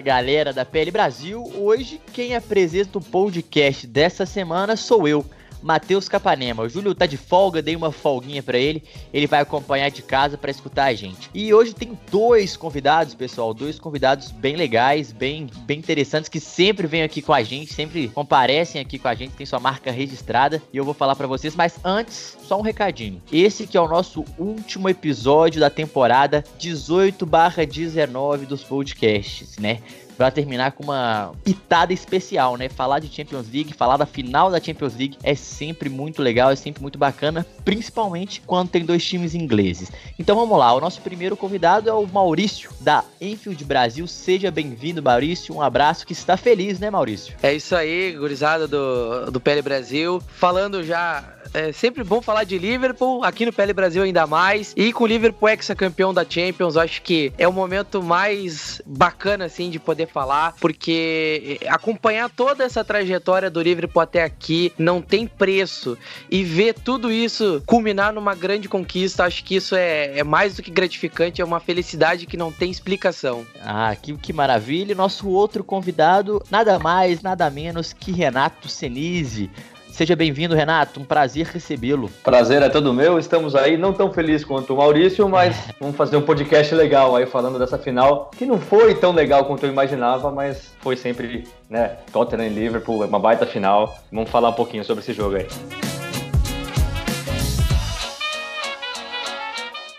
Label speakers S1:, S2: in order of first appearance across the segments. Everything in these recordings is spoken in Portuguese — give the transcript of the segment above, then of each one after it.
S1: Galera da PL Brasil, hoje quem apresenta o podcast dessa semana sou eu, Matheus Capanema. O Júlio tá de folga, dei uma folguinha pra ele, ele vai acompanhar de casa pra escutar a gente. E hoje tem dois convidados, pessoal, dois convidados bem legais, bem, bem interessantes, que sempre vêm aqui com a gente, sempre comparecem aqui com a gente, tem sua marca registrada, e eu vou falar pra vocês, mas antes, só um recadinho. Esse que é o nosso último episódio da temporada 18/19 dos podcasts, né? Pra terminar com uma pitada especial, né? Falar de Champions League, falar da final da Champions League é sempre muito legal, é sempre muito bacana, principalmente quando tem dois times ingleses. Então vamos lá, o nosso primeiro convidado é o Maurício, da Enfield Brasil. Seja bem-vindo, Maurício. Um abraço que está feliz, né, Maurício?
S2: É isso aí, gurizada do, do PL Brasil. Falando já, é sempre bom falar de Liverpool, aqui no PL Brasil ainda mais. E com o Liverpool ex-campeão da Champions, acho que é o momento mais bacana, assim, de poder falar, porque acompanhar toda essa trajetória do Liverpool até aqui não tem preço. E ver tudo isso culminar numa grande conquista, acho que isso é, é mais do que gratificante, é uma felicidade que não tem explicação.
S1: Ah, que, que maravilha. E Nosso outro convidado, nada mais, nada menos que Renato Senise. Seja bem-vindo, Renato. Um prazer recebê-lo.
S3: Prazer é todo meu. Estamos aí, não tão felizes quanto o Maurício, mas vamos fazer um podcast legal aí falando dessa final, que não foi tão legal quanto eu imaginava, mas foi sempre, né, Tottenham e Liverpool, uma baita final. Vamos falar um pouquinho sobre esse jogo aí.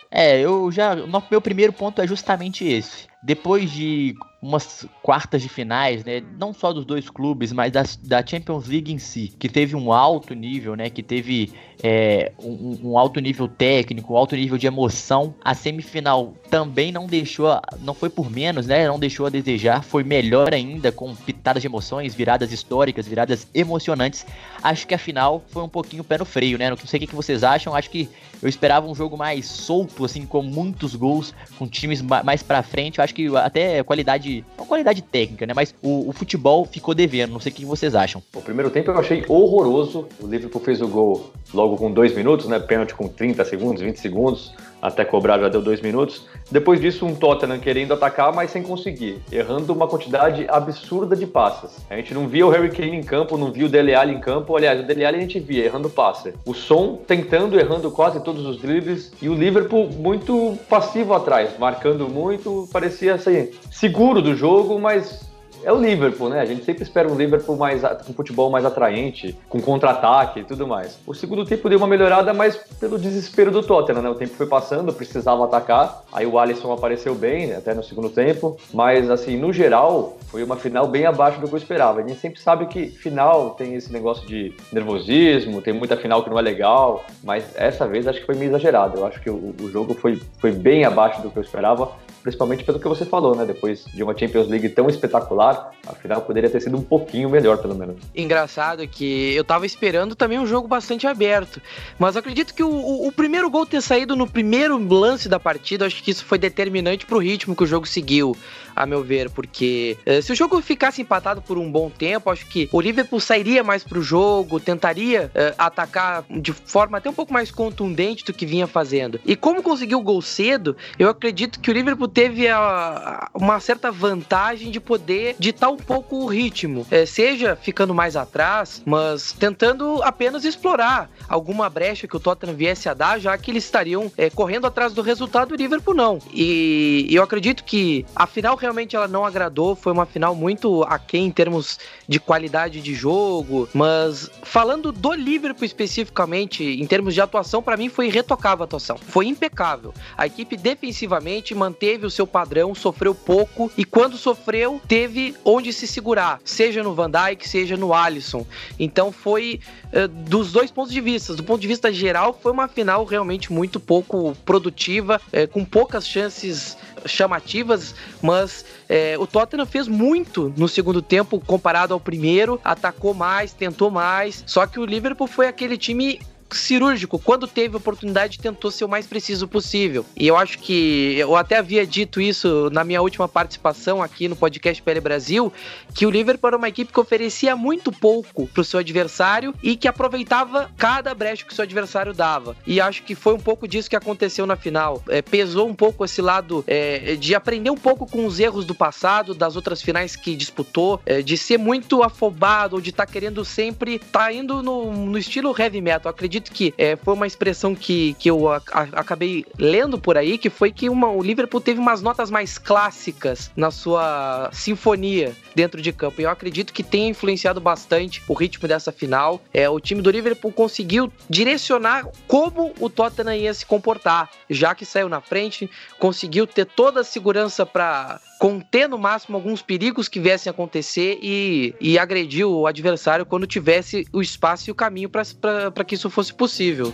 S1: É, eu já. Meu primeiro ponto é justamente esse. Depois de umas quartas de finais, né? Não só dos dois clubes, mas das, da Champions League em si, que teve um alto nível, né? Que teve é, um, um alto nível técnico, um alto nível de emoção. A semifinal também não deixou, não foi por menos, né? Não deixou a desejar, foi melhor ainda, com pitadas de emoções, viradas históricas, viradas emocionantes. Acho que a final foi um pouquinho pé no freio, né? Não sei o que vocês acham, acho que eu esperava um jogo mais solto, assim, com muitos gols, com times ma- mais pra frente. Eu acho que até a qualidade, não qualidade técnica, né? Mas o, o futebol ficou devendo. Não sei o que vocês acham.
S3: O primeiro tempo eu achei horroroso. O Liverpool fez o gol logo com dois minutos, né? Pênalti com 30 segundos, 20 segundos. Até cobrar já deu dois minutos. Depois disso, um Tottenham querendo atacar, mas sem conseguir. Errando uma quantidade absurda de passes. A gente não via o Harry Kane em campo, não via o Dele Alli em campo. Aliás, o Dele Alli a gente via errando passe. O Son tentando, errando quase todos os dribles. E o Liverpool muito passivo atrás, marcando muito. Parecia assim, seguro do jogo, mas é o Liverpool, né? A gente sempre espera um Liverpool mais com futebol mais atraente, com contra-ataque e tudo mais. O segundo tempo deu uma melhorada, mas pelo desespero do Tottenham, né? O tempo foi passando, precisava atacar. Aí o Alisson apareceu bem, até no segundo tempo. Mas, assim, no geral, foi uma final bem abaixo do que eu esperava. A gente sempre sabe que final tem esse negócio de nervosismo, tem muita final que não é legal. Mas essa vez acho que foi meio exagerado. Eu acho que o, o jogo foi, foi bem abaixo do que eu esperava principalmente pelo que você falou, né? Depois de uma Champions League tão espetacular, a final poderia ter sido um pouquinho melhor, pelo menos.
S2: Engraçado que eu tava esperando também um jogo bastante aberto. Mas acredito que o, o- o primeiro gol ter saído no primeiro lance da partida, acho que isso foi determinante pro ritmo que o jogo seguiu, a meu ver. Porque eh, se o jogo ficasse empatado por um bom tempo, acho que o Liverpool sairia mais pro jogo, tentaria eh, atacar de forma até um pouco mais contundente do que vinha fazendo. E como conseguiu o gol cedo, eu acredito que o Liverpool teve a- a- uma certa vantagem de poder ditar um pouco o ritmo, É, seja ficando mais atrás, mas tentando apenas explorar alguma brecha que o Tottenham viesse a dar, já que eles estariam é, correndo atrás do resultado, o Liverpool não. E eu acredito que a final realmente ela não agradou, foi uma final muito aquém em termos de qualidade de jogo, mas falando do Liverpool especificamente, em termos de atuação, para mim foi irretocável a atuação, foi impecável. A equipe defensivamente manteve manteve o seu padrão, sofreu pouco e quando sofreu, teve onde se segurar, seja no Van Dijk, seja no Alisson. Então foi uh, dos dois pontos de vista. Do ponto de vista geral, foi uma final realmente muito pouco produtiva, uh, com poucas chances chamativas, mas é, o Tottenham fez muito no segundo tempo comparado ao primeiro, atacou mais, tentou mais, só que o Liverpool foi aquele time cirúrgico. Quando teve oportunidade, tentou ser o mais preciso possível. E eu acho que eu até havia dito isso na minha última participação aqui no podcast PL Brasil, que o Liverpool era uma equipe que oferecia muito pouco para o seu adversário e que aproveitava cada brecha que o seu adversário dava. E acho que foi um pouco disso que aconteceu na final. É, pesou um pouco esse lado é, de aprender um pouco com os erros do passado, das outras finais que disputou, é, de ser muito afobado ou de estar tá querendo sempre estar tá indo no, no estilo heavy metal. acredito acredito que é, foi uma expressão que, que eu a, a, acabei lendo por aí, que foi que uma, o Liverpool teve umas notas mais clássicas na sua sinfonia dentro de campo. E eu acredito que tenha influenciado bastante o ritmo dessa final. É, o time do Liverpool conseguiu direcionar como o Tottenham ia se comportar, já que saiu na frente, conseguiu ter toda a segurança para conter no máximo alguns perigos que viessem a acontecer e, e agredir o adversário quando tivesse o espaço e o caminho para que isso fosse possível.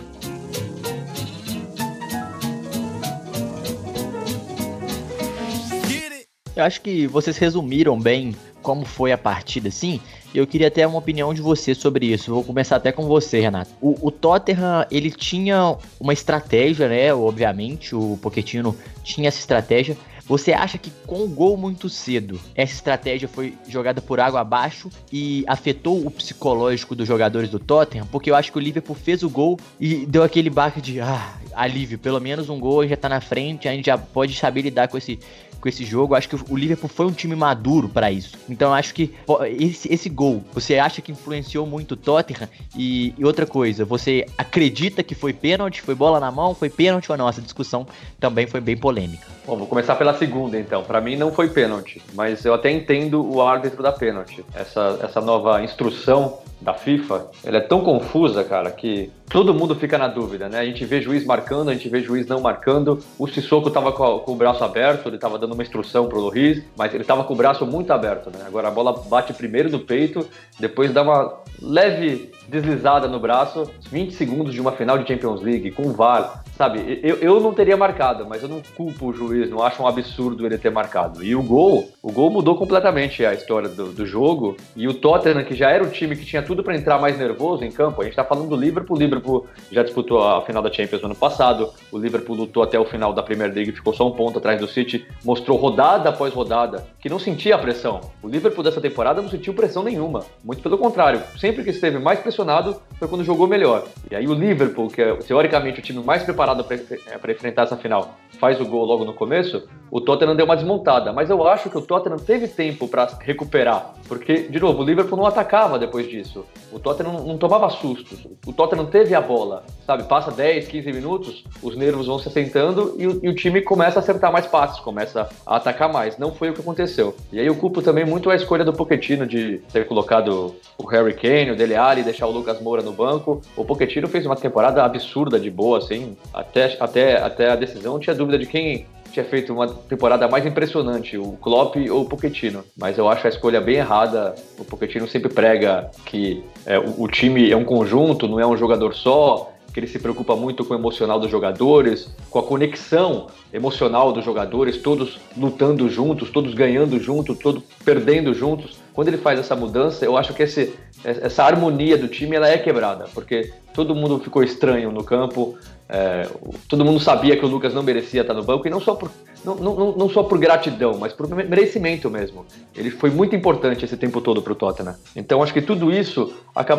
S1: Eu acho que vocês resumiram bem como foi a partida, sim. Eu queria ter uma opinião de você sobre isso. Vou começar até com você, Renato. O, o Tottenham, ele tinha uma estratégia, né? Obviamente, o Pochettino tinha essa estratégia, você acha que com o gol muito cedo, essa estratégia foi jogada por água abaixo e afetou o psicológico dos jogadores do Tottenham? Porque eu acho que o Liverpool fez o gol e deu aquele baque de ah, alívio, pelo menos um gol já tá na frente, a gente já pode saber lidar com esse com esse jogo. Acho que o Liverpool foi um time maduro para isso. Então acho que esse, esse gol, você acha que influenciou muito o Tottenham? E, e, outra coisa, você acredita que foi pênalti? Foi bola na mão? Foi pênalti ou não? Essa discussão também foi bem polêmica.
S3: Bom, vou começar pela segunda então. Para mim não foi pênalti, mas eu até entendo o árbitro da pênalti. Essa, essa nova instrução da FIFA, ela é tão confusa, cara, que todo mundo fica na dúvida, né? A gente vê juiz marcando, a gente vê juiz não marcando. O Sissoko tava com, com o braço aberto, ele tava dando uma instrução pro Luiz, mas ele tava com o braço muito aberto, né? Agora a bola bate primeiro no peito, depois dá uma leve deslizada no braço, 20 segundos de uma final de Champions League, com o VAR, sabe? Eu, eu não teria marcado, mas eu não culpo o juiz, não acho um absurdo ele ter marcado. E o gol, o gol mudou completamente a história do, do jogo, e o Tottenham, que já era o time que tinha tudo para entrar mais nervoso em campo, a gente tá falando do Liverpool, o Liverpool já disputou a final da Champions no ano passado, o Liverpool lutou até o final da Premier League, ficou só um ponto atrás do City, mostrou rodada após rodada que não sentia a pressão. O Liverpool dessa temporada não sentiu pressão nenhuma, muito pelo contrário, sempre que esteve mais pressionado foi quando jogou melhor. E aí o Liverpool, que é teoricamente o time mais preparado para é, enfrentar essa final, faz o gol logo no começo, o Tottenham deu uma desmontada. Mas eu acho que o Tottenham teve tempo para recuperar, porque, de novo, o Liverpool não atacava depois disso. O Tottenham não, não tomava sustos. O Tottenham teve a bola, sabe? Passa 10, 15 minutos, os nervos vão se assentando e o, e o time começa a acertar mais passes, começa a atacar mais. Não foi o que aconteceu. E aí eu culpo também muito a escolha do Pochettino de ter colocado o Harry Kane, o Dele Alli, deixar o Lucas Moura no banco. O Pochettino fez uma temporada absurda de boa, assim. Até, até, até a decisão tinha dúvida de quem tinha feito uma temporada mais impressionante, o Klopp ou o Pochettino. Mas eu acho a escolha bem errada. O Pochettino sempre prega que é, o, o time é um conjunto, não é um jogador só que ele se preocupa muito com o emocional dos jogadores, com a conexão emocional dos jogadores, todos lutando juntos, todos ganhando juntos, todos perdendo juntos. Quando ele faz essa mudança, eu acho que esse, essa harmonia do time ela é quebrada, porque todo mundo ficou estranho no campo, é, todo mundo sabia que o Lucas não merecia estar no banco, e não só, por, não, não, não só por gratidão, mas por merecimento mesmo. Ele foi muito importante esse tempo todo para o Tottenham. Então acho que tudo isso,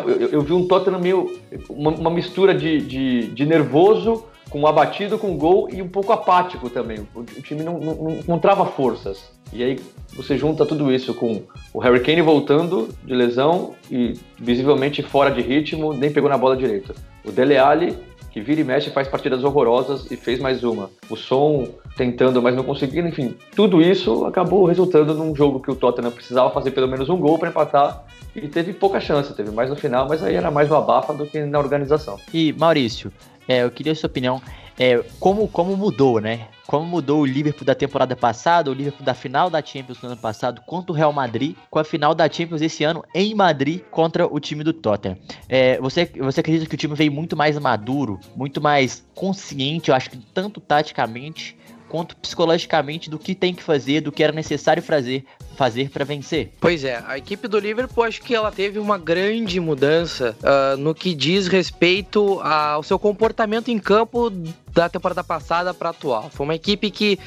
S3: eu, eu vi um Tottenham meio. uma, uma mistura de, de, de nervoso com abatido com gol e um pouco apático também. O, time não, não, não, encontrava forças. E aí você junta tudo isso com o Harry Kane voltando de lesão e visivelmente fora de ritmo, nem pegou na bola direito. O Dele Alli, que vira e mexe faz partidas horrorosas e fez mais uma. O Som tentando, mas não conseguindo, enfim, tudo isso acabou resultando num jogo que o Tottenham precisava fazer pelo menos um gol para empatar e teve pouca chance, teve mais no final, mas aí era mais no abafa do que na organização.
S1: E Maurício, é, eu queria a sua opinião. é, como, como mudou, né? Como mudou o Liverpool da temporada passada, o Liverpool da final da Champions no ano passado contra o Real Madrid, com a final da Champions esse ano em Madrid contra o time do Tottenham. É, você, você acredita que o time veio muito mais maduro, muito mais consciente, eu acho que tanto taticamente quanto psicologicamente do que tem que fazer, do que era necessário fazer fazer para vencer.
S2: Pois é, a equipe do Liverpool acho que ela teve uma grande mudança uh, no que diz respeito ao seu comportamento em campo da temporada passada para atual. Foi uma equipe que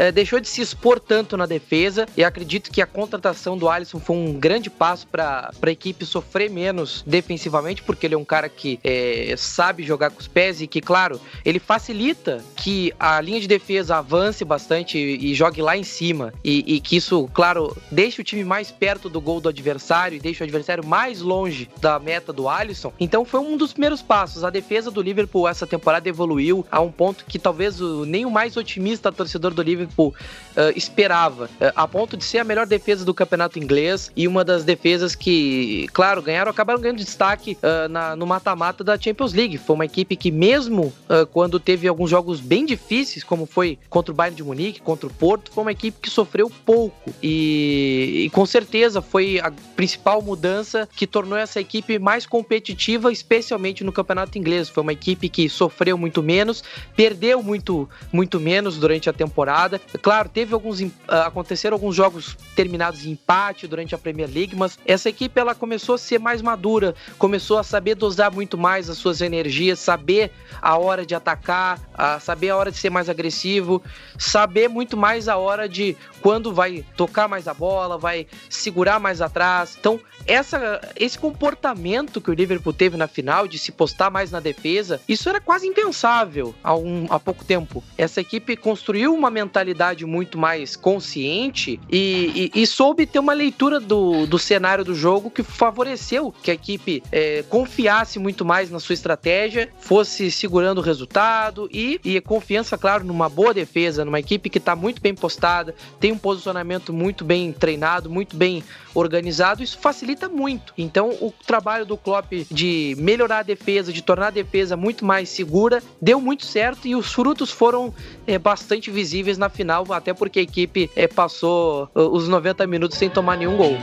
S2: é, deixou de se expor tanto na defesa e acredito que a contratação do Alisson foi um grande passo para a equipe sofrer menos defensivamente, porque ele é um cara que é, sabe jogar com os pés e que, claro, ele facilita que a linha de defesa avance bastante e, e jogue lá em cima e, e, que isso, claro, deixe o time mais perto do gol do adversário e deixe o adversário mais longe da meta do Alisson. Então foi um dos primeiros passos. A defesa do Liverpool essa temporada evoluiu a um ponto que talvez o, nem o mais otimista torcedor do Liverpool Liverpool uh, esperava, uh, a ponto de ser a melhor defesa do campeonato inglês e uma das defesas que, claro, ganharam, acabaram ganhando destaque uh, na, no mata-mata da Champions League. Foi uma equipe que, mesmo quando teve alguns jogos bem difíceis, como foi contra o Bayern de Munique, contra o Porto, foi uma equipe que sofreu pouco e, e com certeza foi a principal mudança que tornou essa equipe mais competitiva, especialmente no campeonato inglês. Foi uma equipe que sofreu muito menos, perdeu muito, muito menos durante a temporada Claro, teve alguns uh, aconteceram alguns jogos terminados em empate durante a Premier League, mas essa equipe ela começou a ser mais madura, começou a saber dosar muito mais as suas energias, saber a hora de atacar, a saber a hora de ser mais agressivo, saber muito mais a hora de quando vai tocar mais a bola, vai segurar mais atrás. Então, essa, esse comportamento que o Liverpool teve na final de se postar mais na defesa, isso era quase impensável há, um, há pouco tempo. Essa equipe construiu uma mentalidade muito mais consciente e, e, e soube ter uma leitura do, do cenário do jogo que favoreceu que a equipe é, confiasse muito mais na sua estratégia, fosse segurando o resultado e, e confiança, claro, numa boa defesa, numa equipe que está muito bem postada, tem um posicionamento muito bem treinado, muito bem organizado, isso facilita muito. Então, o trabalho do Klopp de melhorar a defesa, de tornar a defesa muito mais segura, deu muito certo e os frutos foram é, bastante visíveis na final, até porque a equipe é, passou os 90 minutos sem tomar nenhum gol.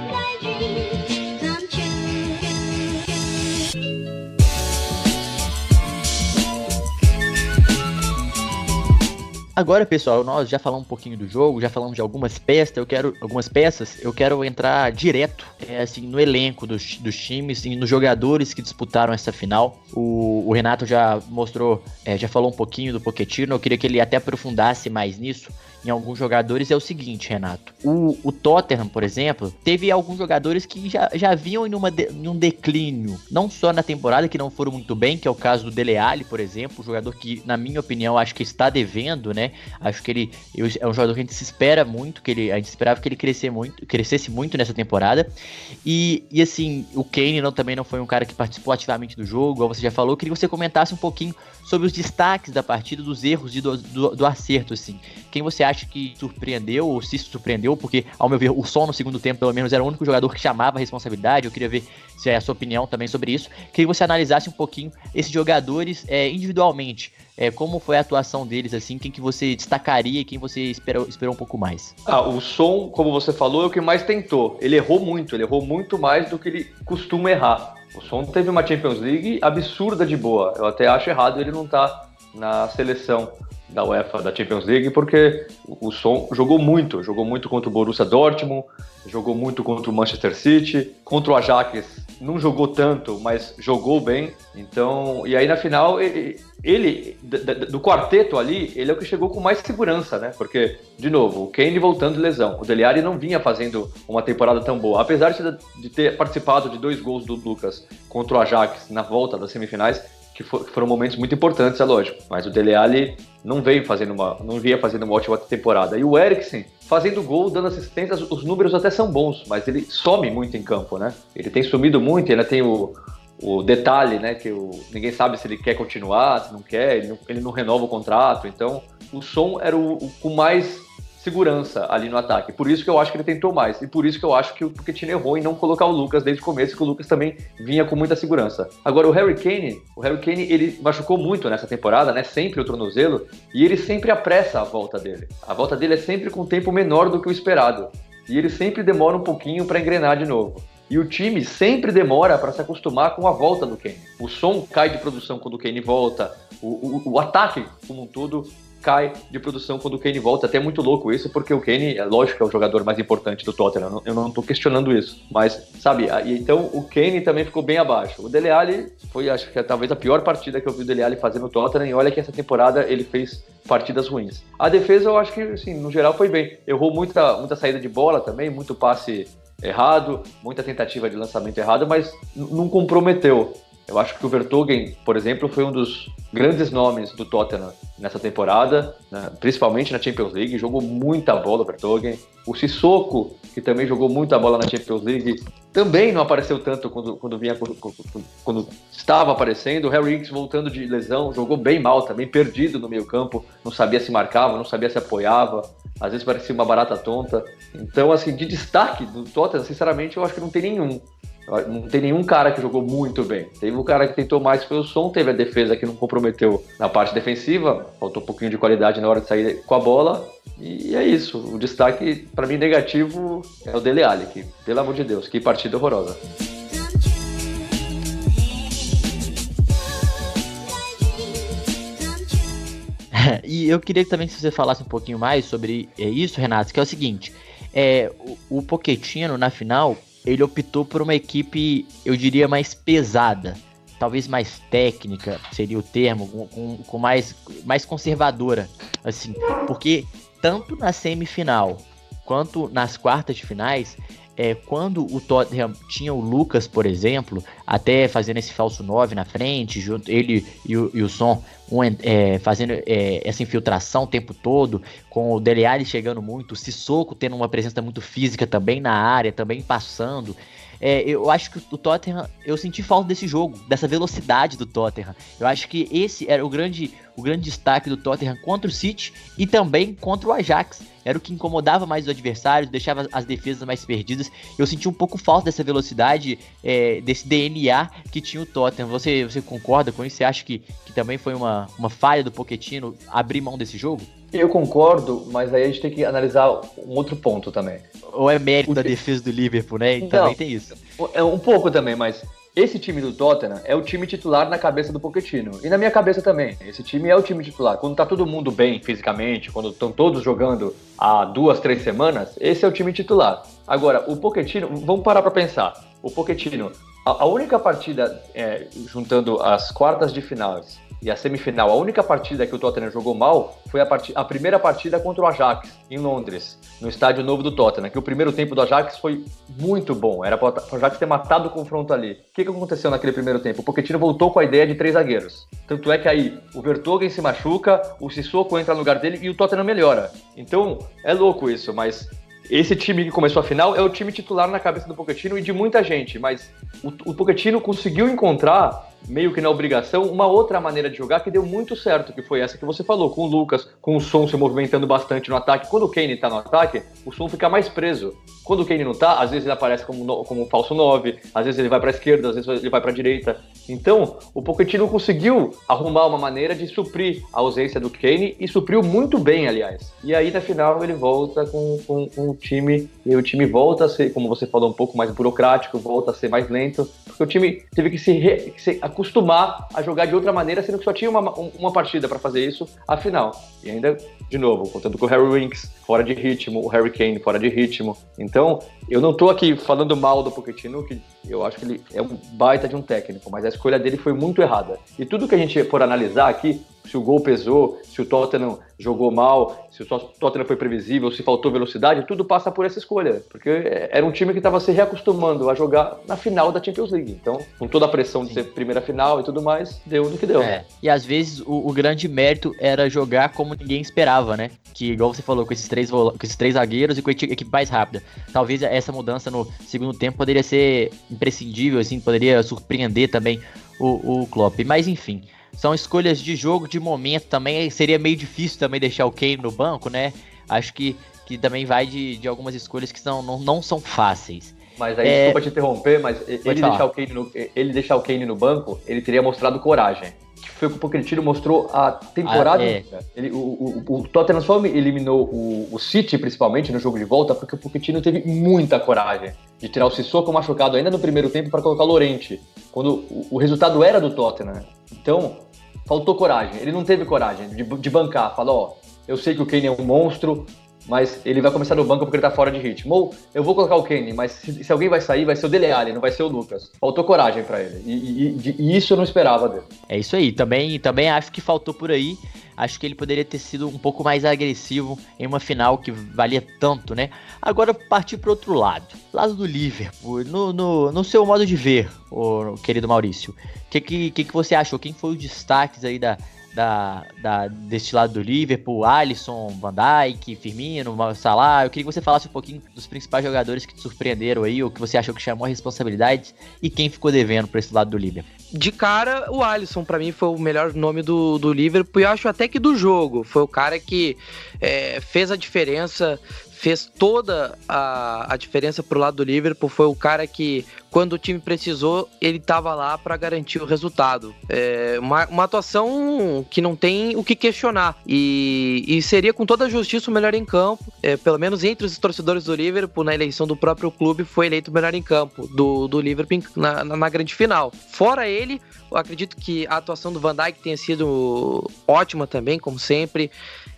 S1: Agora, pessoal, nós já falamos um pouquinho do jogo, já falamos de algumas peças, eu quero algumas peças, eu quero entrar direto é, assim no elenco dos, dos times e nos jogadores que disputaram essa final. O, o Renato já mostrou, é, já falou um pouquinho do Pochettino, eu queria que ele até aprofundasse mais nisso em alguns jogadores é o seguinte, Renato. O, o Tottenham, por exemplo, teve alguns jogadores que já, já vinham em, uma de, em um declínio. Não só na temporada, que não foram muito bem, que é o caso do Dele Alli, por exemplo, um jogador que, na minha opinião, acho que está devendo, né? Acho que ele eu, é um jogador que a gente se espera muito, que ele, a gente esperava que ele crescer muito, crescesse muito nessa temporada. E, e assim, o Kane não, também não foi um cara que participou ativamente do jogo, igual você já falou. Eu queria que você comentasse um pouquinho sobre os destaques da partida, dos erros e do, do, do, acerto, assim. Quem você acha que surpreendeu, ou se surpreendeu, porque, ao meu ver, o Sol no segundo tempo, pelo menos, era o único jogador que chamava a responsabilidade. Eu queria ver se é a sua opinião também sobre isso. Queria que você analisasse um pouquinho esses jogadores é, individualmente. É, como foi a atuação deles, assim, quem que você destacaria e quem você esperou, esperou um pouco mais?
S3: Ah, o Som, como você falou, é o que mais tentou. Ele errou muito, ele errou muito mais do que ele costuma errar. O Son teve uma Champions League absurda de boa. Eu até acho errado ele não estar tá na seleção da UEFA da Champions League, porque o Son jogou muito, jogou muito contra o Borussia Dortmund, jogou muito contra o Manchester City, contra o Ajax não jogou tanto, mas jogou bem. Então, e aí na final ele, do quarteto ali, ele é o que chegou com mais segurança, né? Porque de novo, o Kane voltando de lesão, o Dele Alli não vinha fazendo uma temporada tão boa, apesar de ter participado de dois gols do Lucas contra o Ajax na volta das semifinais que, for, que, foram momentos muito importantes, é lógico. Mas o Dele Alli não veio fazendo uma, não vinha fazendo uma ótima temporada. E o Eriksen fazendo gol, dando assistência, os números até são bons, mas ele some muito em campo, né? Ele tem sumido muito, ainda tem o, o detalhe, né? Que o, ninguém sabe se ele quer continuar, se não quer, ele não, ele não renova o contrato. Então, o som era o, o com mais segurança ali no ataque. Por isso que eu acho que ele tentou mais. E por isso que eu acho que o Pochettino errou em não colocar o Lucas desde o começo, que o Lucas também vinha com muita segurança. Agora, o Harry Kane, o Harry Kane, ele machucou muito nessa temporada, né? Sempre o tornozelo, e ele sempre apressa a volta dele. A volta dele é sempre com tempo menor do que o esperado. E ele sempre demora um pouquinho para engrenar de novo. E o time sempre demora para se acostumar com a volta do Kane. O som cai de produção quando o Kane volta, o, o, o ataque como um todo cai de produção quando o Kane volta. Até é muito louco isso, porque o Kane, é lógico que é o jogador mais importante do Tottenham, eu não estou questionando isso. Mas, sabe, então o Kane também ficou bem abaixo. O Dele Alli foi, acho que é talvez a pior partida que eu vi o Dele Alli fazer no Tottenham, e olha que essa temporada ele fez partidas ruins. A defesa eu acho que, assim, no geral foi bem. Errou muita, muita saída de bola também, muito passe errado, muita tentativa de lançamento errado, mas não comprometeu. Eu acho que o Vertogen, por exemplo, foi um dos grandes nomes do Tottenham nessa temporada, né? principalmente na Champions League, jogou muita bola o Vertogen. O Sissoko, que também jogou muita bola na Champions League, também não apareceu tanto quando, quando, vinha, quando estava aparecendo. O Harry Hicks voltando de lesão, jogou bem mal também, perdido no meio campo, não sabia se marcava, não sabia se apoiava, às vezes parecia uma barata tonta. Então, assim, de destaque do Tottenham, sinceramente, eu acho que não tem nenhum. Não tem nenhum cara que jogou muito bem. Teve um cara que tentou mais, foi o som, teve a defesa que não comprometeu na parte defensiva, faltou um pouquinho de qualidade na hora de sair com a bola. E é isso. O destaque, para mim, negativo é o Dele Alli, que, pelo amor de Deus, que partida horrorosa.
S1: e eu queria também que você falasse um pouquinho mais sobre é, isso, Renato, que é o seguinte: é, o, o Pochettino, na final, ele optou por uma equipe, eu diria, mais pesada. Talvez mais técnica, seria o termo, com, com mais, mais conservadora, assim, porque tanto na semifinal quanto nas quartas de finais, é, quando o Tottenham tinha o Lucas, por exemplo, até fazendo esse falso 9 na frente, junto, ele e o, e o Son um, é, fazendo é, essa infiltração o tempo todo, com o Dele Alli chegando muito, o Sissoko tendo uma presença muito física também na área, também passando. É, eu acho que o Tottenham, eu senti falta desse jogo, dessa velocidade do Tottenham. Eu acho que esse era o grande, o grande destaque do Tottenham contra o City e também contra o Ajax. Era o que incomodava mais os adversários, deixava as defesas mais perdidas. Eu senti um pouco falta dessa velocidade, é, desse DNA que tinha o Tottenham. Você, você concorda com isso? Você acha que, que também foi uma, uma falha do Pochettino abrir mão desse jogo?
S3: Eu concordo, mas aí a gente tem que analisar um outro ponto também.
S1: Ou é mérito o da defesa do Liverpool, né? Então, também tem isso.
S3: É um pouco também, mas esse time do Tottenham é o time titular na cabeça do Pochettino. E na minha cabeça também. Esse time é o time titular. Quando tá todo mundo bem fisicamente, quando estão todos jogando há duas, três semanas, esse é o time titular. Agora, o Pochettino, vamos parar para pensar. O Pochettino, a, a única partida, é, juntando as quartas de finais e a semifinal, a única partida que o Tottenham jogou mal foi a, a, primeira partida contra o Ajax, em Londres, no estádio novo do Tottenham, que o primeiro tempo do Ajax foi muito bom, era para o Ajax ter matado o confronto ali. O que, que aconteceu naquele primeiro tempo? O Pochettino voltou com a ideia de três zagueiros. Tanto é que aí o Vertogen se machuca, o Sissoko entra no lugar dele e o Tottenham melhora. Então, é louco isso, mas esse time que começou a final é o time titular na cabeça do Pochettino e de muita gente, mas o, o Pochettino conseguiu encontrar meio que na obrigação, uma outra maneira de jogar que deu muito certo, que foi essa que você falou, com o Lucas, com o Som se movimentando bastante no ataque. Quando o Kane tá no ataque, o Som fica mais preso. Quando o Kane não tá, às vezes ele aparece como, como um falso 9, às vezes ele vai para esquerda, às vezes ele vai para direita. Então, o Pochettino conseguiu arrumar uma maneira de suprir a ausência do Kane e supriu muito bem, aliás. E aí, na final, ele volta com, com, com o time, e o time volta a ser, como você falou, um pouco mais burocrático, volta a ser mais lento, porque o time teve que se, re, que se acostumar a jogar de outra maneira, sendo que só tinha uma, uma partida para fazer isso, a final. E ainda, de novo, contando com o Harry Winks fora de ritmo, o Harry Kane fora de ritmo. Então, eu não tô aqui falando mal do Pochettino, que eu acho que ele é um baita de um técnico, mas a escolha dele foi muito errada. E tudo que a gente for analisar aqui, se o gol pesou, se o Tottenham jogou mal, se o Tottenham foi previsível, se faltou velocidade, tudo passa por essa escolha. Porque era um time que estava se reacostumando a jogar na final da Champions League. Então, com toda a pressão de ser primeira final e tudo mais, deu no que deu. É.
S1: E às vezes o, o, grande mérito era jogar como ninguém esperava, né? Que, igual você falou, com esses três, com esses três zagueiros e com a equipe mais rápida. Talvez essa mudança no segundo tempo poderia ser imprescindível, assim, poderia surpreender também o, o Klopp. Mas enfim. São escolhas de jogo, de momento também. Seria meio difícil também deixar o Kane no banco, né? Acho que que também vai de, de algumas escolhas que são, não, não são fáceis.
S3: Mas aí, é... desculpa te interromper, mas ele deixar, o Kane no, ele deixar o Kane no banco, ele teria mostrado coragem. Que foi o que o Pochettino mostrou a temporada. Ah, é. ele, o, o, o, Tottenham só eliminou o, o, City, principalmente, no jogo de volta, porque o Pochettino teve muita coragem de tirar o Sissoko machucado ainda no primeiro tempo para colocar o Lorente, quando o, resultado era do Tottenham. Então, faltou coragem. Ele não teve coragem de, de bancar. Falou, ó, eu sei que o Kane é um monstro, mas ele vai começar no banco porque ele tá fora de ritmo. Ou eu vou colocar o Kane, mas se, se alguém vai sair, vai ser o Dele Alli, não vai ser o Lucas. Faltou coragem para ele. E, e, e, isso eu não esperava dele.
S1: É isso aí. Também, também acho que faltou por aí. Acho que ele poderia ter sido um pouco mais agressivo em uma final que valia tanto, né? Agora partir para outro lado. Lado do Liverpool. No, no, no seu modo de ver, o querido Maurício. O que, que, que, que você achou? Quem foi os destaques aí da, da, da, deste lado do Liverpool, Alisson, Van Dijk, Firmino, Salah. Eu queria que você falasse um pouquinho dos principais jogadores que te surpreenderam aí, ou que você achou que chamou a responsabilidade e quem ficou devendo para esse lado do Liverpool.
S2: De cara, o Alisson para mim foi o melhor nome do, do Liverpool e eu acho até que do jogo. Foi o cara que é, fez a diferença, fez toda a, a diferença pro lado do Liverpool. Foi o cara que, quando o time precisou, ele estava lá para garantir o resultado. É uma, uma, atuação que não tem o que questionar. E, e seria com toda a justiça o melhor em campo. É, pelo menos entre os torcedores do Liverpool, na eleição do próprio clube, foi eleito o melhor em campo do, do Liverpool na, na, na grande final. Fora ele, eu acredito que a atuação do Van Dijk tenha sido ótima também, como sempre.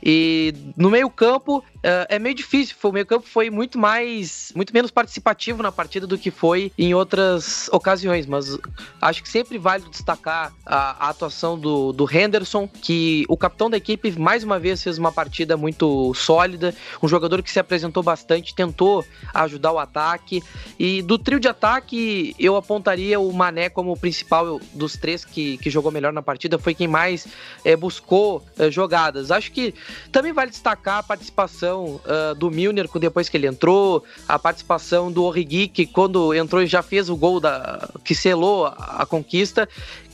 S2: E no meio-campo uh, é meio difícil. O meio-campo foi muito mais, muito menos participativo na partida do que foi em outras ocasiões. Mas acho que sempre vale destacar a, a atuação do, do Henderson, que o capitão da equipe mais uma vez fez uma partida muito sólida. Um jogador que se apresentou bastante, tentou ajudar o ataque. E do trio de ataque, eu apontaria o Mané como o principal dos três que, que jogou melhor na partida. Foi quem mais é, buscou é, jogadas. Acho que também vale destacar a participação uh, do Milner depois que ele entrou, a participação do Origi, que quando entrou já fez o gol da, que selou a, a conquista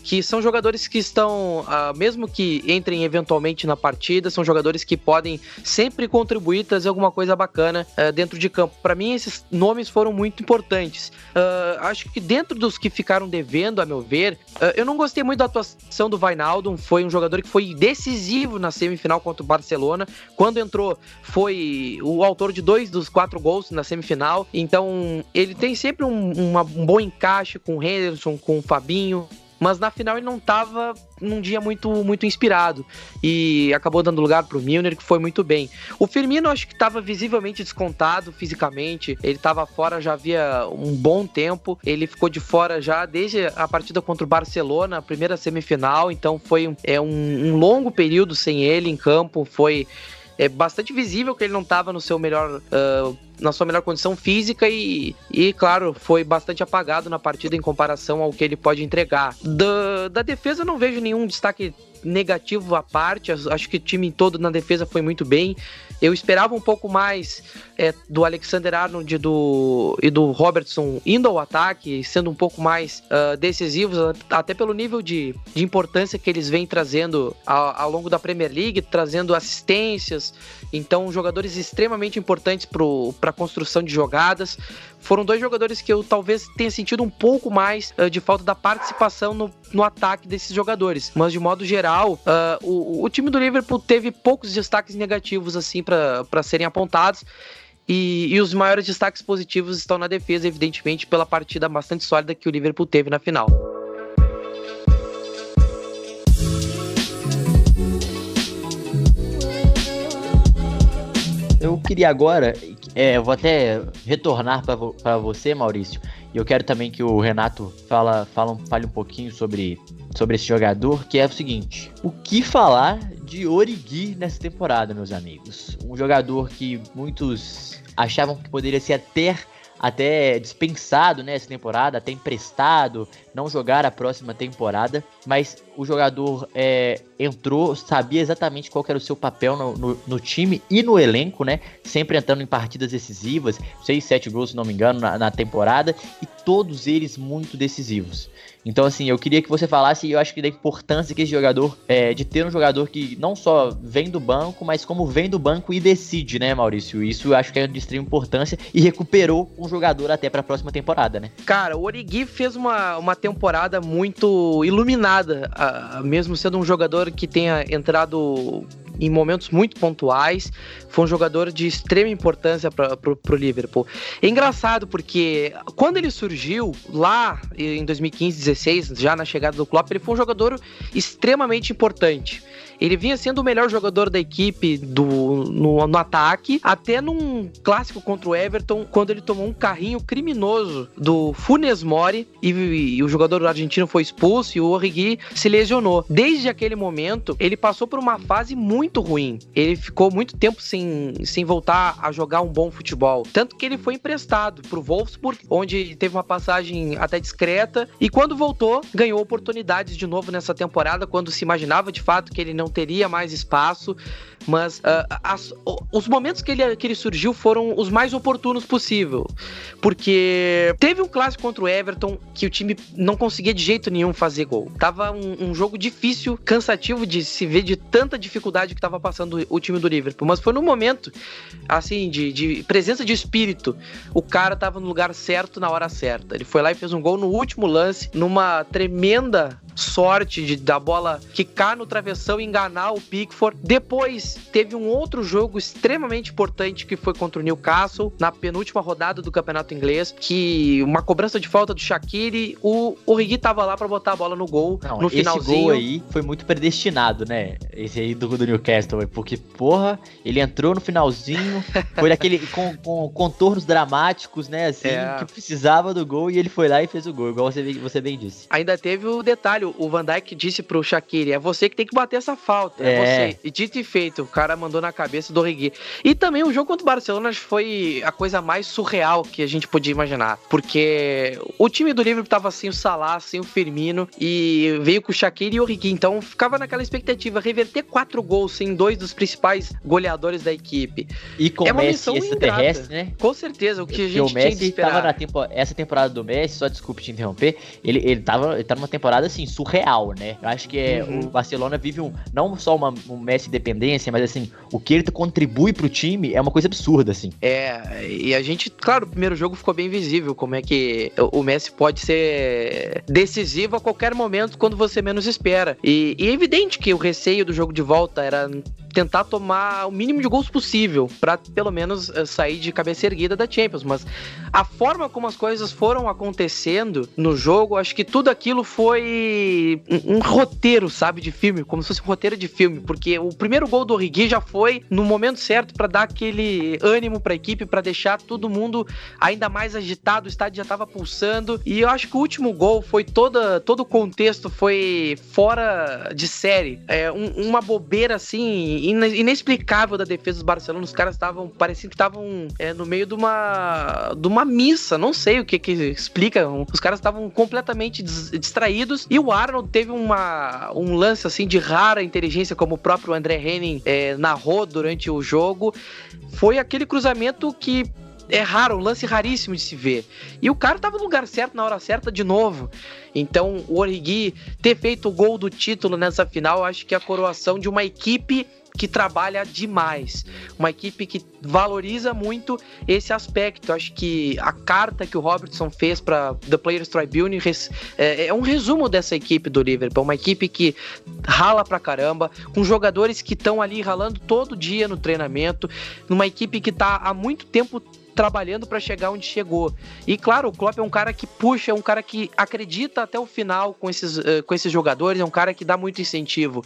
S2: que são jogadores que estão, uh, mesmo que entrem eventualmente na partida, são jogadores que podem sempre contribuir, trazer alguma coisa bacana uh, dentro de campo. Para mim, esses nomes foram muito importantes. Uh, acho que dentro dos que ficaram devendo, a meu ver, eu não gostei muito da atuação do Vainaldo, foi um jogador que foi decisivo na semifinal contra o Barcelona. Quando entrou, foi o autor de dois dos quatro gols na semifinal. Então, ele tem sempre um, uma, um bom encaixe com o Henderson, com o Fabinho mas na final ele não estava num dia muito muito inspirado. E acabou dando lugar para o Milner que foi muito bem. O Firmino acho que estava visivelmente descontado fisicamente, ele estava fora já havia um bom tempo, ele ficou de fora já desde a partida contra o Barcelona, a primeira semifinal, então foi é um, um longo período sem ele em campo, foi é bastante visível que ele não estava no seu melhor uh, na sua melhor condição física e, e, claro, foi bastante apagado na partida em comparação ao que ele pode entregar. Da, da defesa, eu não vejo nenhum destaque negativo à parte, acho que o time todo na defesa foi muito bem. Eu esperava um pouco mais é, do Alexander Arnold e do, e do Robertson indo ao ataque, sendo um pouco mais uh, decisivos, até pelo nível de, de importância que eles vêm trazendo ao, ao longo da Premier League, trazendo assistências. Então, jogadores extremamente importantes para a construção de jogadas. Foram dois jogadores que eu talvez tenha sentido um pouco mais uh, de falta da participação no, no ataque desses jogadores. Mas, de modo geral, uh, o, o time do Liverpool teve poucos destaques negativos assim para serem apontados. E, e, os maiores destaques positivos estão na defesa, evidentemente, pela partida bastante sólida que o Liverpool teve na final.
S1: Eu queria agora, é, eu vou até retornar para você, Maurício, e eu quero também que o Renato fala, fala, fale um pouquinho sobre, sobre esse jogador, que é o seguinte: o que falar de Origi nessa temporada, meus amigos? Um jogador que muitos achavam que poderia ser até até dispensado nessa né, temporada, até emprestado, não jogar a próxima temporada, mas o jogador é, entrou, sabia exatamente qual era o seu papel no, no, no, time e no elenco, né? Sempre entrando em partidas decisivas, 6, 7 gols, se não me engano, na, na temporada, e todos eles muito decisivos. Então, assim, eu queria que você falasse, eu acho que da importância que esse jogador, é, de ter um jogador que não só vem do banco, mas como vem do banco e decide, né, Maurício? Isso eu acho que é de extrema importância e recuperou um jogador até para a próxima temporada, né?
S2: Cara, o Origi fez uma, uma temporada muito iluminada, mesmo sendo um jogador que tenha entrado em momentos muito pontuais. Foi um jogador de extrema importância para o Liverpool. É engraçado porque quando ele surgiu lá em 2015, 16, já na chegada do Klopp, ele foi um jogador extremamente importante. Ele vinha sendo o melhor jogador da equipe do, no, no ataque, até num clássico contra o Everton, quando ele tomou um carrinho criminoso do Funes Mori e, e, o jogador argentino foi expulso e o Origi se lesionou. Desde aquele momento, ele passou por uma fase muito ruim. Ele ficou muito tempo sem, sem voltar a jogar um bom futebol. Tanto que ele foi emprestado para o Wolfsburg, onde teve uma passagem até discreta, e quando voltou, ganhou oportunidades de novo nessa temporada, quando se imaginava de fato que ele não não teria mais espaço, mas uh, as, os momentos que ele, que ele surgiu foram os mais oportunos possível, porque teve um clássico contra o Everton que o time não conseguia de jeito nenhum fazer gol. Tava um, um jogo difícil, cansativo de se ver de tanta dificuldade que tava passando o time do Liverpool, mas foi no momento, assim, de, de presença de espírito, o cara tava no lugar certo na hora certa. Ele foi lá e fez um gol no último lance, numa tremenda sorte de, da bola quicar no travessão e enganar o Pickford. Depois teve um outro jogo extremamente importante que foi contra o Newcastle na penúltima rodada do campeonato inglês, que uma cobrança de falta do Shaqiri, o Origi tava lá para botar a bola no gol
S1: Não,
S2: no
S1: esse
S2: finalzinho.
S1: gol aí foi muito predestinado, né? Esse aí do, do Newcastle, porque porra, ele entrou no finalzinho, foi daquele com, com contornos dramáticos, né, assim, é. que precisava do gol e ele foi lá e fez o gol, igual você, você bem disse.
S2: Ainda teve o detalhe o Van Dijk disse pro Shaqiri, é você que tem que bater essa falta, é, é você. E dito e feito, o cara mandou na cabeça do Origi. E também o jogo contra o Barcelona foi a coisa mais surreal que a gente podia imaginar, porque o time do Liverpool tava sem o Salah, sem o Firmino e veio com o Shaqiri e o Origi, então ficava naquela expectativa reverter quatro gols sem dois dos principais goleadores da equipe.
S1: E com
S2: é
S1: uma Messi missão terrestre, né?
S2: Com certeza, o que a gente o Messi tinha de esperar.
S1: Tava na tempo... essa temporada do Messi, só desculpe te interromper, ele, ele tava ele tá numa temporada assim surreal, né? Eu acho que é, uhum. o Barcelona vive um, não só uma, um Messi dependência, mas assim, o que ele contribui pro time é uma coisa absurda, assim.
S2: É, e a gente, claro, o primeiro jogo ficou bem visível como é que o Messi pode ser decisivo a qualquer momento quando você menos espera. E, e é evidente que o receio do jogo de volta era tentar tomar o mínimo de gols possível para pelo menos eh, sair de cabeça erguida da Champions, mas a forma como as coisas foram acontecendo no jogo, acho que tudo aquilo foi um, um roteiro, sabe, de filme, como se fosse um roteiro de filme, porque o primeiro gol do Origi já foi no momento certo para dar aquele ânimo para a equipe, para deixar todo mundo ainda mais agitado, o estádio já estava pulsando, e eu acho que o último gol foi toda todo o contexto foi fora de série, é um, uma bobeira assim inexplicável da defesa do Barcelona. Os caras estavam, parecia que estavam é, no meio de uma, de uma missa, não sei o que que explica. Os caras estavam completamente distraídos e o Arnold teve uma, um lance assim de rara inteligência, como o próprio André Henning é, narrou durante o jogo. Foi aquele cruzamento que é raro, um lance raríssimo de se ver. E o cara tava no lugar certo, na hora certa, de novo. Então, o Origi ter feito o gol do título nessa final, acho que é a coroação de uma equipe que trabalha demais, uma equipe que valoriza muito esse aspecto. Acho que a carta que o Robertson fez para The Players Tribune é, é, um resumo dessa equipe do Liverpool, uma equipe que rala pra caramba, com jogadores que estão ali ralando todo dia no treinamento, numa equipe que está há muito tempo trabalhando para chegar onde chegou. E claro, o Klopp é um cara que puxa, é um cara que acredita até o final com esses, uh, com esses jogadores, é um cara que dá muito incentivo.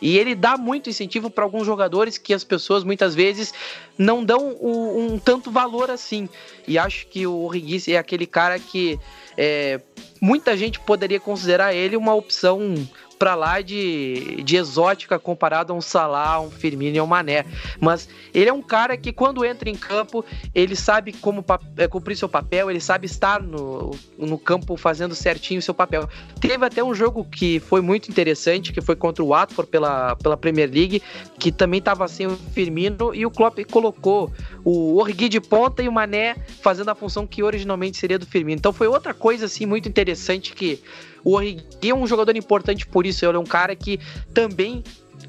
S2: E ele dá muito incentivo para alguns jogadores que as pessoas muitas vezes não dão um, um tanto valor assim. E acho que o Origi é aquele cara que é, muita gente poderia considerar ele uma opção pra lá de, de exótica comparado a um Salah, um Firmino e um Mané. Mas ele é um cara que quando entra em campo, ele sabe como é, cumprir seu papel, ele sabe estar no, no campo fazendo certinho o seu papel. Teve até um jogo que foi muito interessante, que foi contra o Watford pela, pela Premier League, que também estava sem o Firmino e o Klopp colocou o Orgui de ponta e o Mané fazendo a função que originalmente seria do Firmino. Então foi outra coisa assim muito interessante que o Origi é um jogador importante por isso. Ele é um cara que também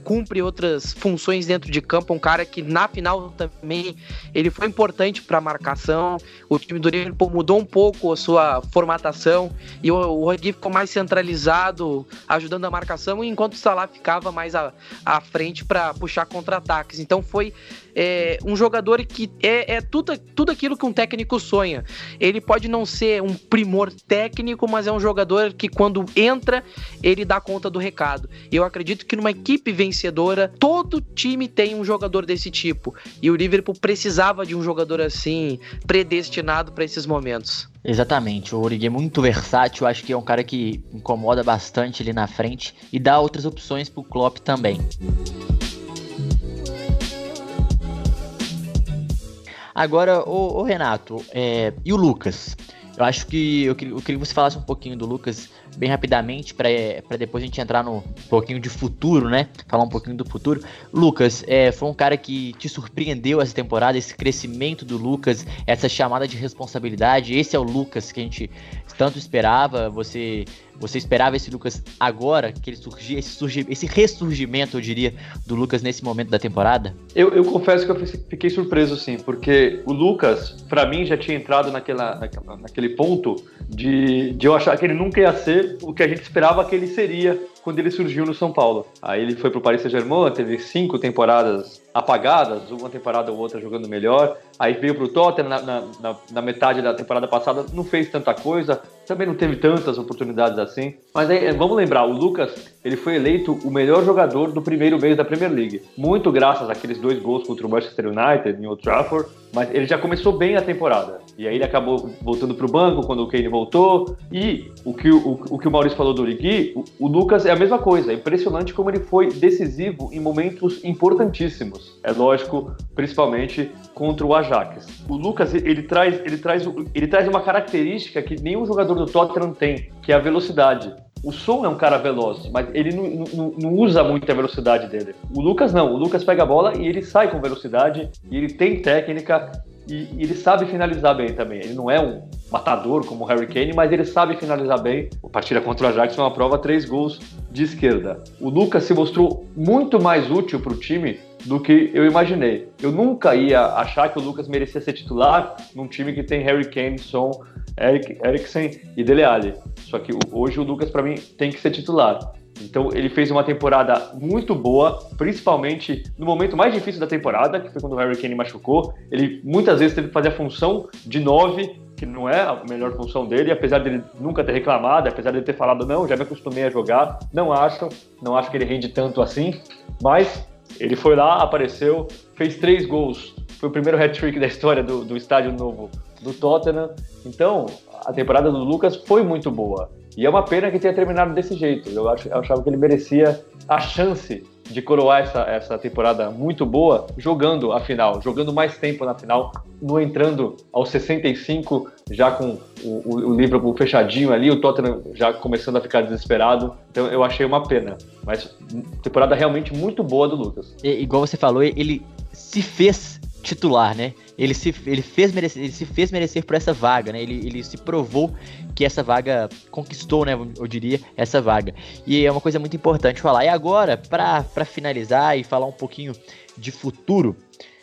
S2: cumpre outras funções dentro de campo, um cara que na final também ele foi importante para a marcação. O time do Liverpool mudou um pouco a sua formatação e o, o Rodrigo ficou mais centralizado, ajudando a marcação, enquanto o Salah ficava mais à, à frente para puxar contra-ataques. Então foi é, um jogador que é, é, tudo, tudo aquilo que um técnico sonha. Ele pode não ser um primor técnico, mas é um jogador que quando entra, ele dá conta do recado. Eu acredito que numa equipe vencedora, todo time tem um jogador desse tipo. E o Liverpool precisava de um jogador assim, predestinado para esses momentos.
S1: Exatamente, o Origi é muito versátil, acho que é um cara que incomoda bastante ali na frente e dá outras opções para o Klopp também. Agora, o, Renato, é, e o Lucas? Eu acho que eu, eu queria que você falasse um pouquinho do Lucas bem rapidamente para depois a gente entrar no pouquinho de futuro, né? Falar um pouquinho do futuro. Lucas, é, foi um cara que te surpreendeu essa temporada, esse crescimento do Lucas, essa chamada de responsabilidade. Esse é o Lucas que a gente tanto esperava. Você você esperava esse Lucas agora, que ele surgia, esse, surgi, esse ressurgimento, eu diria, do Lucas nesse momento da temporada?
S3: Eu, eu confesso que eu fiquei surpreso, sim, porque o Lucas, para mim, já tinha entrado naquela, naquela, naquele ponto de, de eu achar que ele nunca ia ser o que a gente esperava que ele seria quando ele surgiu no São Paulo. Aí ele foi pro Paris Saint-Germain, teve cinco temporadas apagadas, uma temporada ou outra jogando melhor. Aí veio pro Tottenham na, na, na, metade da temporada passada, não fez tanta coisa, também não teve tantas oportunidades assim. Mas aí, vamos lembrar, o Lucas, ele foi eleito o melhor jogador do primeiro mês da Premier League. Muito graças àqueles dois gols contra o Manchester United em Old Trafford, mas ele já começou bem a temporada. E aí ele acabou voltando pro banco quando o Kane voltou. E o que o, o, que o Maurício falou do Origi, o, o Lucas é a mesma coisa. É impressionante como ele foi decisivo em momentos importantíssimos. É lógico, principalmente contra o Ajax. O Lucas, ele traz, ele traz, ele traz uma característica que nenhum jogador do Tottenham tem, que é a velocidade. O Som é um cara veloz, mas ele não, não, não, usa muito a velocidade dele. O Lucas não. O Lucas pega a bola e ele sai com velocidade, e ele tem técnica, e, e ele sabe finalizar bem também. Ele não é um matador como o Harry Kane, mas ele sabe finalizar bem. A partida contra o Ajax foi uma prova, três gols de esquerda. O Lucas se mostrou muito mais útil para o time do que eu imaginei. Eu nunca ia achar que o Lucas merecia ser titular num time que tem Harry Kane, Son, Eric, Eriksen e Dele Alli. Só que hoje o Lucas, para mim, tem que ser titular. Então ele fez uma temporada muito boa, principalmente no momento mais difícil da temporada, que foi quando o Harry Kane machucou. Ele muitas vezes teve que fazer a função de 9, que não é a melhor função dele, apesar dele nunca ter reclamado, apesar de ter falado, não, já me acostumei a jogar, não acho, não acho que ele rende tanto assim, mas ele foi lá, apareceu, fez três gols. Foi o primeiro hat-trick da história do, do estádio novo do Tottenham. Então, a temporada do Lucas foi muito boa. E é uma pena que tenha terminado desse jeito. Eu, acho, eu achava que ele merecia a chance de coroar essa, essa temporada muito boa jogando a final, jogando mais tempo na final, não entrando aos 65, já com o, o, o Liverpool fechadinho ali, o Tottenham já começando a ficar desesperado. Então eu achei uma pena. Mas temporada realmente muito boa do Lucas.
S1: E, igual você falou, ele se fez titular, né? Ele se, ele, fez merecer, ele se fez merecer por essa vaga, né? Ele, ele se provou que essa vaga conquistou, né? Eu diria, essa vaga. E é uma coisa muito importante falar. E agora, para finalizar e falar um pouquinho de futuro,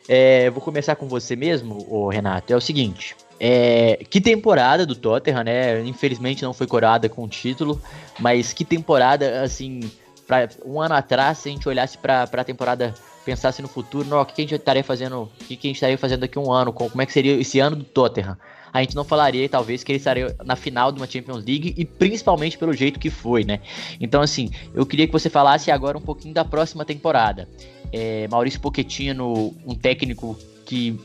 S1: é, vou começar com você mesmo, ô Renato. É o seguinte. É, que temporada do Tottenham, né? Infelizmente não foi corada com o título, mas que temporada, assim, pra, um ano atrás, se a gente olhasse para a temporada pensasse no futuro, não, o que a gente estaria fazendo, o que a gente estaria fazendo daqui a um ano, como é que seria esse ano do Tottenham, a gente não falaria talvez que ele estaria na final de uma Champions League e principalmente pelo jeito que foi, né? Então assim, eu queria que você falasse agora um pouquinho da próxima temporada. É, Maurício Pochettino, um técnico que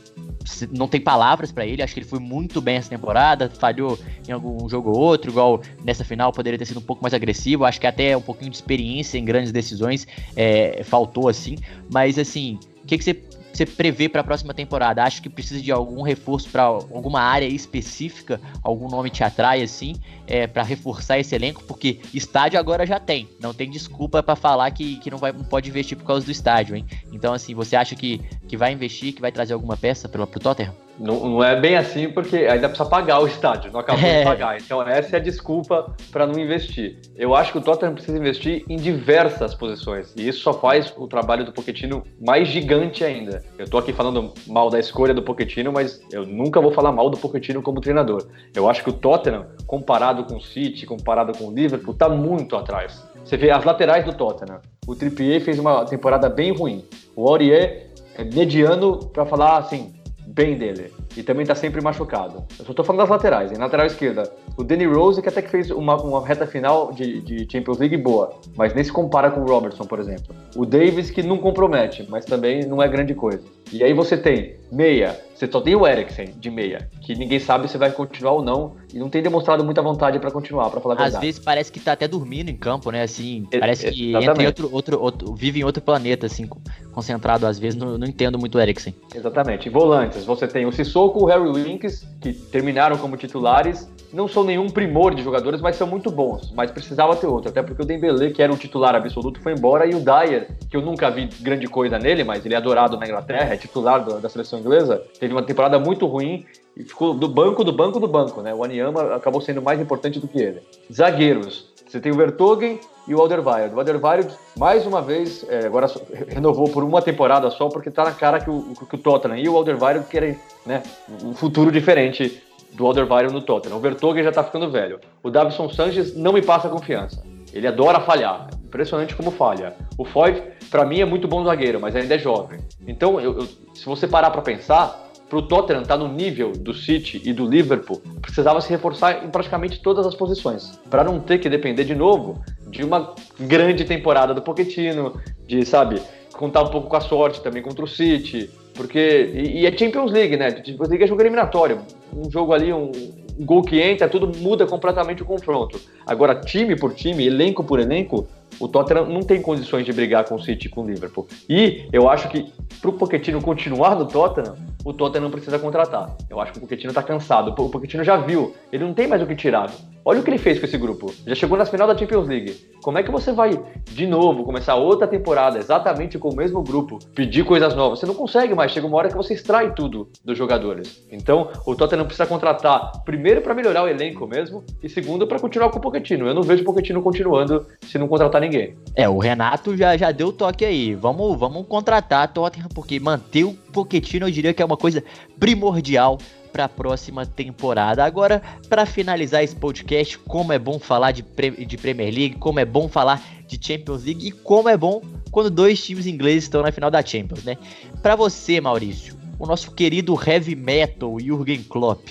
S1: não tem palavras para ele. Acho que ele foi muito bem essa temporada, falhou em algum jogo ou outro, igual nessa final poderia ter sido um pouco mais agressivo. Acho que até um pouquinho de experiência em grandes decisões é, faltou assim. Mas assim, o que, que você você prevê para a próxima temporada? Acho que precisa de algum reforço para alguma área específica? Algum nome te atrai assim, é, para reforçar esse elenco? Porque estádio agora já tem, não tem desculpa para falar que, que não, vai, não pode investir por causa do estádio, hein? Então, assim, você acha que, que vai investir, que vai trazer alguma peça para o Tottenham?
S3: Não, não, é bem assim, porque ainda precisa pagar o estádio, não acabou é. de pagar. Então, essa é a desculpa para não investir. Eu acho que o Tottenham precisa investir em diversas posições, e isso só faz o trabalho do Pochettino mais gigante ainda. Eu tô aqui falando mal da escolha do Pochettino, mas eu nunca vou falar mal do Pochettino como treinador. Eu acho que o Tottenham, comparado com o City, comparado com o Liverpool, tá muito atrás. Você vê as laterais do Tottenham. O Trippier fez uma temporada bem ruim. O Aurier mediano para falar assim, bem dele. E também tá sempre machucado. Eu só tô falando das laterais. Em lateral esquerda, o Danny Rose, que até que fez uma, uma reta final de, de, Champions League boa, mas nem se compara com o Robertson, por exemplo. O Davis, que não compromete, mas também não é grande coisa. E aí você tem meia, você só tem o Eriksen de meia, que ninguém sabe se vai continuar ou não, e não tem demonstrado muita vontade para continuar, para falar a verdade.
S1: Às vezes parece que tá até dormindo em campo, né? Assim, parece que Exatamente. entra em outro, outro, outro, vive em outro planeta, assim, concentrado às vezes, não, não entendo muito o Eriksen.
S3: Exatamente. Volantes, você tem o Sissoko, o Harry Winks, que terminaram como titulares, não são nenhum primor de jogadores, mas são muito bons. Mas precisava ter outro, até porque o Dembele, que era o titular absoluto, foi embora, e o Dyer, que eu nunca vi grande coisa nele, mas ele é adorado na Inglaterra, é titular do, da seleção inglesa, teve uma temporada muito ruim e ficou do banco, do banco, do banco, né? O Aniama acabou sendo mais importante do que ele. Zagueiros, você tem o Vertogen e o Alderweireld. O Alderweireld, mais uma vez, é, agora renovou por uma temporada só, porque tá na cara que o, que o Tottenham e o Alderweireld querem né, um futuro diferente do Alderweireld no Tottenham. O Vertogen já tá ficando velho. O Davison Sanchez não me passa confiança. Ele adora falhar. Impressionante como falha. O Foyt, para mim, é muito bom zagueiro, mas ainda é jovem. Então, eu, eu, se você parar para pensar, para o Tottenham estar tá no nível do City e do Liverpool, precisava se reforçar em praticamente todas as posições, para não ter que depender de novo de uma grande temporada do Pochettino, de, sabe, contar um pouco com a sorte também contra o City, porque. E, e é Champions League, né? Champions League é jogo eliminatório. Um jogo ali, um, um gol que entra, tudo muda completamente o confronto. Agora, time por time, elenco por elenco, o Tottenham não tem condições de brigar com o City com o Liverpool. E eu acho que para o Pochettino continuar no Tottenham, o Tottenham precisa contratar. Eu acho que o Pochettino está cansado. O Pochettino já viu, ele não tem mais o que tirar. Olha o que ele fez com esse grupo. Já chegou na final da Champions League. Como é que você vai de novo começar outra temporada exatamente com o mesmo grupo, pedir coisas novas? Você não consegue mais. Chega uma hora que você extrai tudo dos jogadores. Então, o Tottenham precisa contratar primeiro para melhorar o elenco mesmo e segundo para continuar com o Pochettino. Eu não vejo o Pochettino continuando se não contratar ninguém.
S1: É, o Renato já, já deu o toque aí. Vamos, vamos contratar a Tottenham, porque manter o Pochettino eu diria que é uma coisa primordial para a próxima temporada. Agora, para finalizar esse podcast, como é bom falar de, de Premier League, como é bom falar de Champions League e como é bom quando dois times ingleses estão na final da Champions, né? Para você, Maurício, o nosso querido heavy metal Jürgen Klopp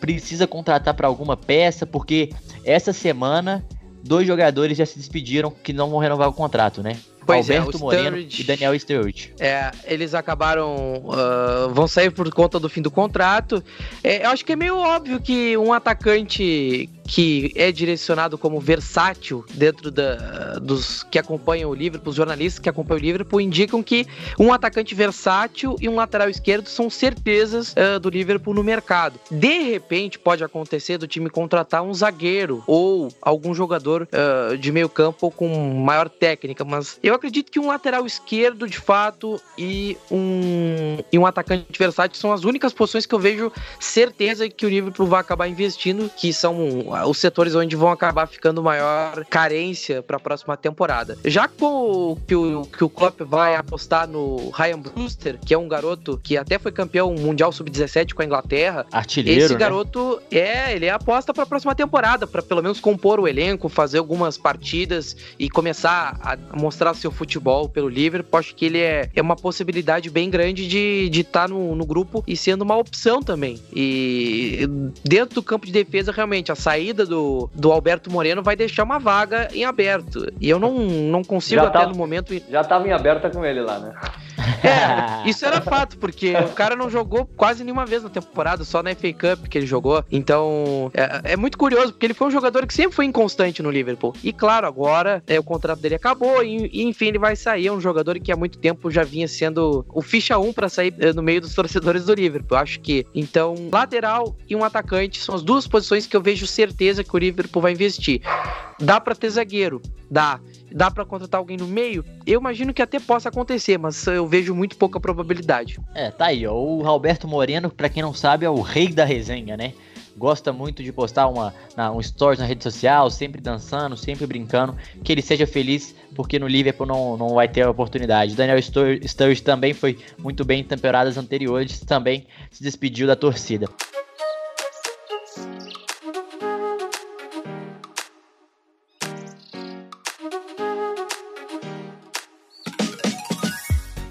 S1: precisa contratar para alguma peça, porque essa semana dois jogadores já se despediram que não vão renovar o contrato, né? Pois é, Alberto é, Moreno Sturridge, e Daniel Sturridge.
S2: É, eles acabaram. Uh, vão sair por conta do fim do contrato. É, eu acho que é meio óbvio que um atacante que é direcionado como versátil dentro da, dos que acompanham o Liverpool, os jornalistas que acompanham o Liverpool, indicam que um atacante versátil e um lateral esquerdo são certezas uh, do Liverpool no mercado. De repente, pode acontecer do time contratar um zagueiro ou algum jogador uh, de meio campo com maior técnica, mas eu acredito que um lateral esquerdo, de fato, e um, e um atacante versátil são as únicas posições que eu vejo certeza que o Liverpool vai acabar investindo, que são os setores onde vão acabar ficando maior carência para a próxima temporada. Já com, que, o, que o Klopp vai apostar no Ryan Brewster, que é um garoto que até foi campeão mundial sub-17 com a Inglaterra.
S1: Artilheiro,
S2: Esse
S1: né?
S2: garoto, né? é, ele é aposta para a próxima temporada, para pelo menos compor o elenco, fazer algumas partidas e começar a mostrar seu futebol pelo Liverpool. Acho que ele é, é uma possibilidade bem grande de estar tá no, no grupo e sendo uma opção também. E dentro do campo de defesa, realmente, a saída saída do, do Alberto Moreno vai deixar uma vaga em aberto. E eu não, não consigo já até tá, no momento.
S3: Já estava em aberta com ele lá, né?
S2: É, isso era fato, porque o cara não jogou quase nenhuma vez na temporada, só na FA Cup que ele jogou. Então, é, é muito curioso, porque ele foi um jogador que sempre foi inconstante no Liverpool. E claro, agora é, o contrato dele acabou e, e, enfim ele vai sair. É um jogador que há muito tempo já vinha sendo o ficha 1 para sair é, no meio dos torcedores do Liverpool. Acho que então lateral e um atacante são as duas posições que eu vejo certeza que o Liverpool vai investir. Dá para ter zagueiro, dá. Dá para contratar alguém no meio? Eu imagino que até possa acontecer, mas eu vejo muito pouca probabilidade.
S1: É, tá aí, ó. O Roberto Moreno, para quem não sabe, é o rei da resenha, né? gosta muito de postar uma, na, um stories na rede social, sempre dançando, sempre brincando, que ele seja feliz, porque no Liverpool não, não vai ter a oportunidade. Daniel Sturridge também foi muito bem em temporadas anteriores, também se despediu da torcida.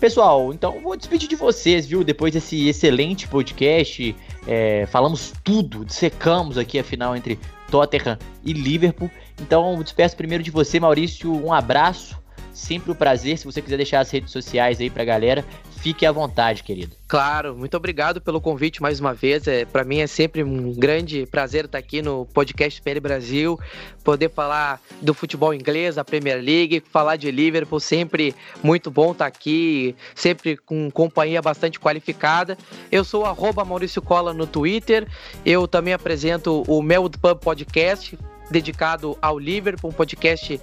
S1: Pessoal, então vou despedir de vocês, viu? Depois desse excelente podcast, é, falamos tudo, dissecamos aqui a final entre Tottenham e Liverpool. Então, despeço primeiro de você, Maurício. Um abraço, sempre um prazer. Se você quiser deixar as redes sociais aí pra galera, Fique à vontade, querido.
S2: Claro, muito obrigado pelo convite mais uma vez. É, para mim é sempre um grande prazer estar aqui no podcast PL Brasil, poder falar do futebol inglês, da Premier League, falar de Liverpool, sempre muito bom estar aqui, sempre com companhia bastante qualificada. Eu sou arroba Maurício Cola no Twitter, eu também apresento o Melwood Pub Podcast, dedicado ao Liverpool, um podcast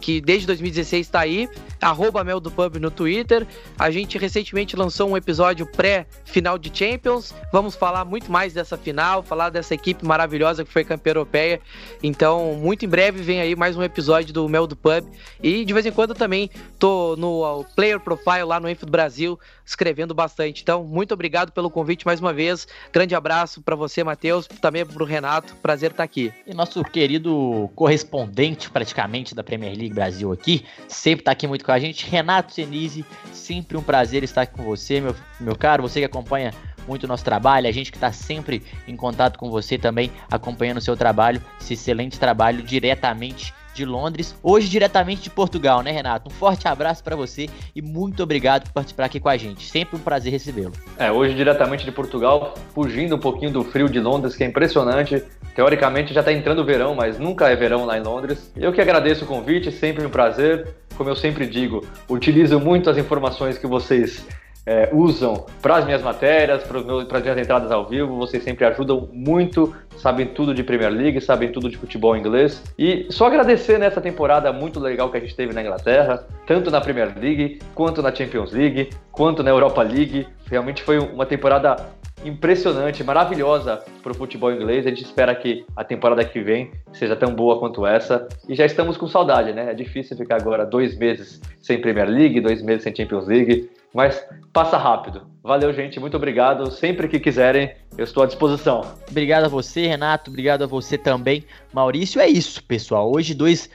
S2: que desde 2016 está aí, arroba Mel do Pub no Twitter. A gente recentemente lançou um episódio pré-final de Champions. Vamos falar muito mais dessa final, falar dessa equipe maravilhosa que foi campeã europeia. Então, muito em breve vem aí mais um episódio do Mel do Pub. E de vez em quando também tô no Player Profile lá no Enfield Brasil, escrevendo bastante. Então, muito obrigado pelo convite mais uma vez. Grande abraço para você, Matheus, também para o Renato. Prazer estar aqui.
S1: E nosso querido correspondente praticamente da Premier League Brasil aqui, sempre está aqui muito com a gente. Renato Senise, sempre um prazer estar aqui com você, meu, meu caro, você que acompanha muito o nosso trabalho, a gente que está sempre em contato com você também, acompanhando o seu trabalho, esse excelente trabalho diretamente de Londres, hoje diretamente de Portugal, né, Renato? Um forte abraço para você e muito obrigado por participar aqui com a gente. Sempre um prazer recebê-lo.
S3: É, hoje diretamente de Portugal, fugindo um pouquinho do frio de Londres, que é impressionante. Teoricamente já está entrando o verão, mas nunca é verão lá em Londres. Eu que agradeço o convite, sempre um prazer. Como eu sempre digo, utilizo muito as informações que vocês é, usam para as minhas matérias, para as minhas entradas ao vivo. Vocês sempre ajudam muito, sabem tudo de Premier League, sabem tudo de futebol inglês. E só agradecer nessa temporada muito legal que a gente teve na Inglaterra, tanto na Premier League, quanto na Champions League, quanto na Europa League. Realmente foi uma temporada impressionante, maravilhosa para o futebol inglês. A gente espera que a temporada que vem seja tão boa quanto essa. E já estamos com saudade, né? É difícil ficar agora dois meses sem Premier League, dois meses sem Champions League, mas passa rápido. Valeu, gente. Muito obrigado. Sempre que quiserem, eu estou à disposição.
S1: Obrigado a você, Renato. Obrigado a você também, Maurício. É isso, pessoal. Hoje, dois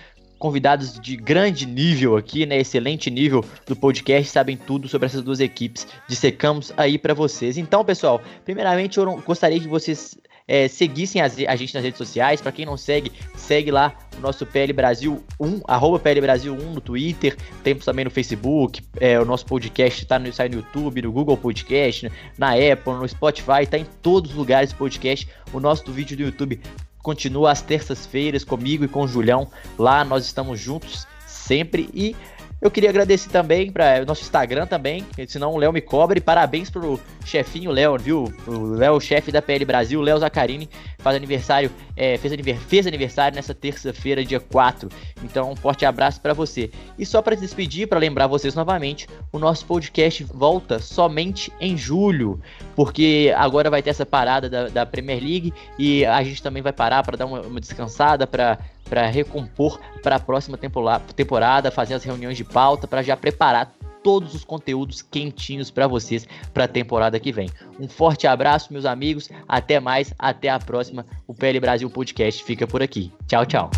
S1: convidados de grande nível aqui, né? Excelente nível do podcast, sabem tudo sobre essas duas equipes. Dissecamos aí para vocês. Então, pessoal, primeiramente eu gostaria que vocês é, seguissem a, a, gente nas redes sociais. Para quem não segue, segue lá o nosso PL Brasil 1, arroba PL Brasil 1 no Twitter, temos também no Facebook, é, o nosso podcast está no, sai no YouTube, no Google Podcast, na Apple, no Spotify, está em todos os lugares podcast. O nosso vídeo do YouTube continua às terças-feiras comigo e com o Julião. Lá nós estamos juntos sempre e eu queria agradecer também para o nosso Instagram também, senão o Léo me cobra. E parabéns pro chefinho Léo, viu? O Léo, chefe da PL Brasil, Léo Zacarini, faz aniversário, é, fez, aniversário, fez aniversário nessa terça-feira, dia 4. Então, um forte abraço para você. E só para despedir, para lembrar vocês novamente, o nosso podcast volta somente em julho, porque agora vai ter essa parada da, da Premier League e a gente também vai parar para dar uma, uma descansada, para para recompor para a próxima temporada, fazer as reuniões de pauta para já preparar todos os conteúdos quentinhos para vocês para a temporada que vem. Um forte abraço, meus amigos. Até mais, até a próxima. O PL Brasil Podcast fica por aqui. Tchau, tchau.